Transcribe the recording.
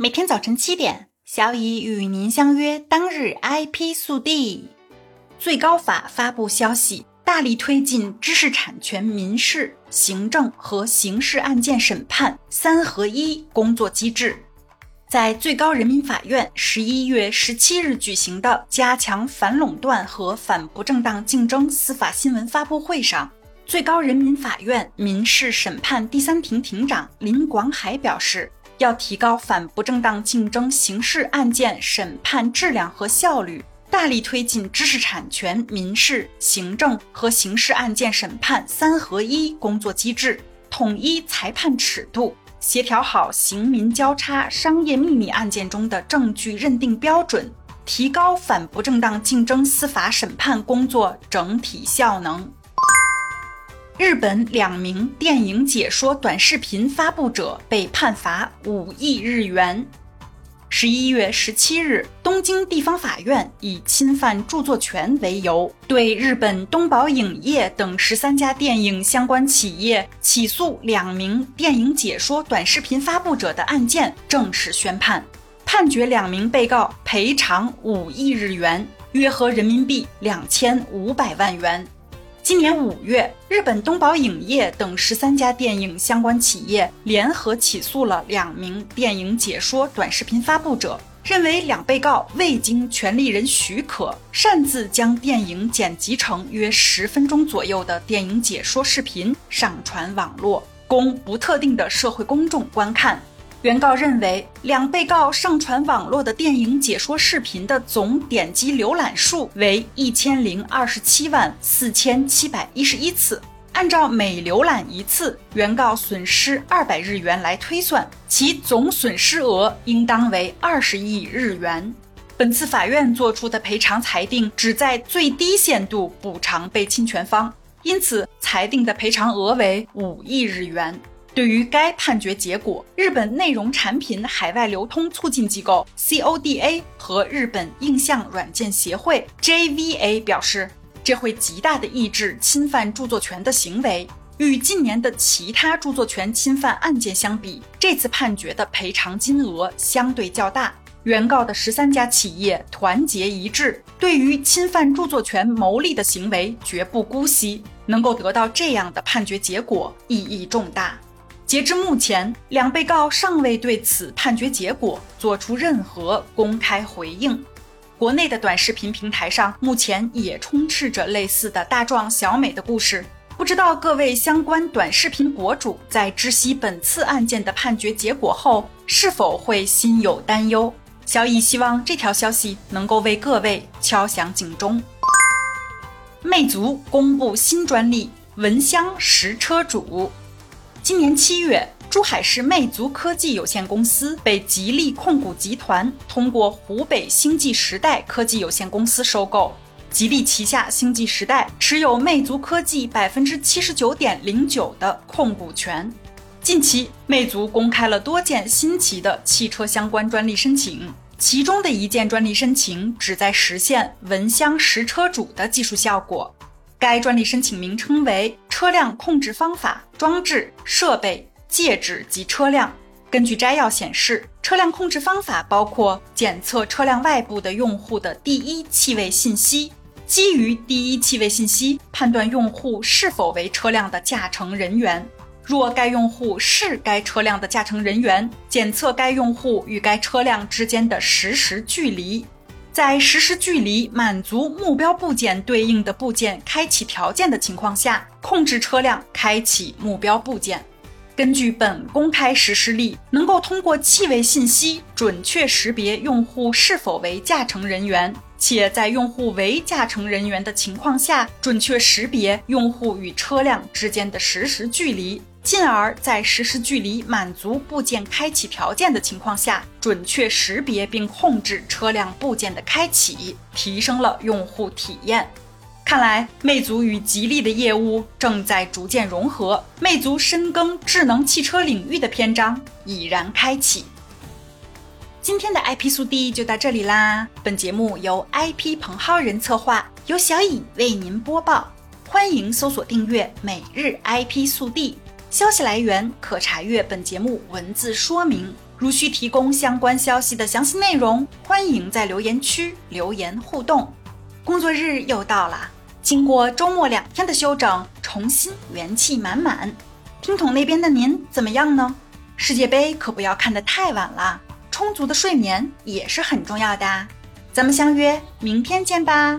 每天早晨七点，小乙与您相约。当日 IP 速递，最高法发布消息，大力推进知识产权民事、行政和刑事案件审判三合一工作机制。在最高人民法院十一月十七日举行的加强反垄断和反不正当竞争司法新闻发布会上，最高人民法院民事审判第三庭庭长林广海表示。要提高反不正当竞争刑事案件审判质量和效率，大力推进知识产权民事、行政和刑事案件审判三合一工作机制，统一裁判尺度，协调好刑民交叉商业秘密案件中的证据认定标准，提高反不正当竞争司法审判工作整体效能。日本两名电影解说短视频发布者被判罚五亿日元。十一月十七日，东京地方法院以侵犯著作权为由，对日本东宝影业等十三家电影相关企业起诉两名电影解说短视频发布者的案件正式宣判，判决两名被告赔偿五亿日元，约合人民币两千五百万元。今年五月，日本东宝影业等十三家电影相关企业联合起诉了两名电影解说短视频发布者，认为两被告未经权利人许可，擅自将电影剪辑成约十分钟左右的电影解说视频上传网络，供不特定的社会公众观看。原告认为，两被告上传网络的电影解说视频的总点击浏览数为一千零二十七万四千七百一十一次，按照每浏览一次原告损失二百日元来推算，其总损失额应当为二十亿日元。本次法院作出的赔偿裁定旨在最低限度补偿被侵权方，因此裁定的赔偿额为五亿日元。对于该判决结果，日本内容产品海外流通促进机构 CODA 和日本映像软件协会 JVA 表示，这会极大的抑制侵犯著作权的行为。与近年的其他著作权侵犯案件相比，这次判决的赔偿金额相对较大。原告的十三家企业团结一致，对于侵犯著作权牟利的行为绝不姑息。能够得到这样的判决结果，意义重大。截至目前，两被告尚未对此判决结果做出任何公开回应。国内的短视频平台上目前也充斥着类似的大壮小美的故事，不知道各位相关短视频博主在知悉本次案件的判决结果后，是否会心有担忧？小乙希望这条消息能够为各位敲响警钟。魅族公布新专利，蚊香识车主。今年七月，珠海市魅族科技有限公司被吉利控股集团通过湖北星际时代科技有限公司收购。吉利旗下星际时代持有魅族科技百分之七十九点零九的控股权。近期，魅族公开了多件新奇的汽车相关专利申请，其中的一件专利申请旨在实现蚊香识车主的技术效果。该专利申请名称为“车辆控制方法、装置、设备、介质及车辆”。根据摘要显示，车辆控制方法包括检测车辆外部的用户的第一气味信息，基于第一气味信息判断用户是否为车辆的驾乘人员。若该用户是该车辆的驾乘人员，检测该用户与该车辆之间的实时距离。在实时距离满足目标部件对应的部件开启条件的情况下，控制车辆开启目标部件。根据本公开实施例，能够通过气味信息准确识别用户是否为驾乘人员，且在用户为驾乘人员的情况下，准确识别用户与车辆之间的实时距离。进而，在实时距离满足部件开启条件的情况下，准确识别并控制车辆部件的开启，提升了用户体验。看来，魅族与吉利的业务正在逐渐融合，魅族深耕智能汽车领域的篇章已然开启。今天的 IP 速递就到这里啦！本节目由 IP 彭浩人策划，由小颖为您播报。欢迎搜索订阅每日 IP 速递。消息来源可查阅本节目文字说明。如需提供相关消息的详细内容，欢迎在留言区留言互动。工作日又到了，经过周末两天的休整，重新元气满满。听筒那边的您怎么样呢？世界杯可不要看得太晚了，充足的睡眠也是很重要的。咱们相约明天见吧。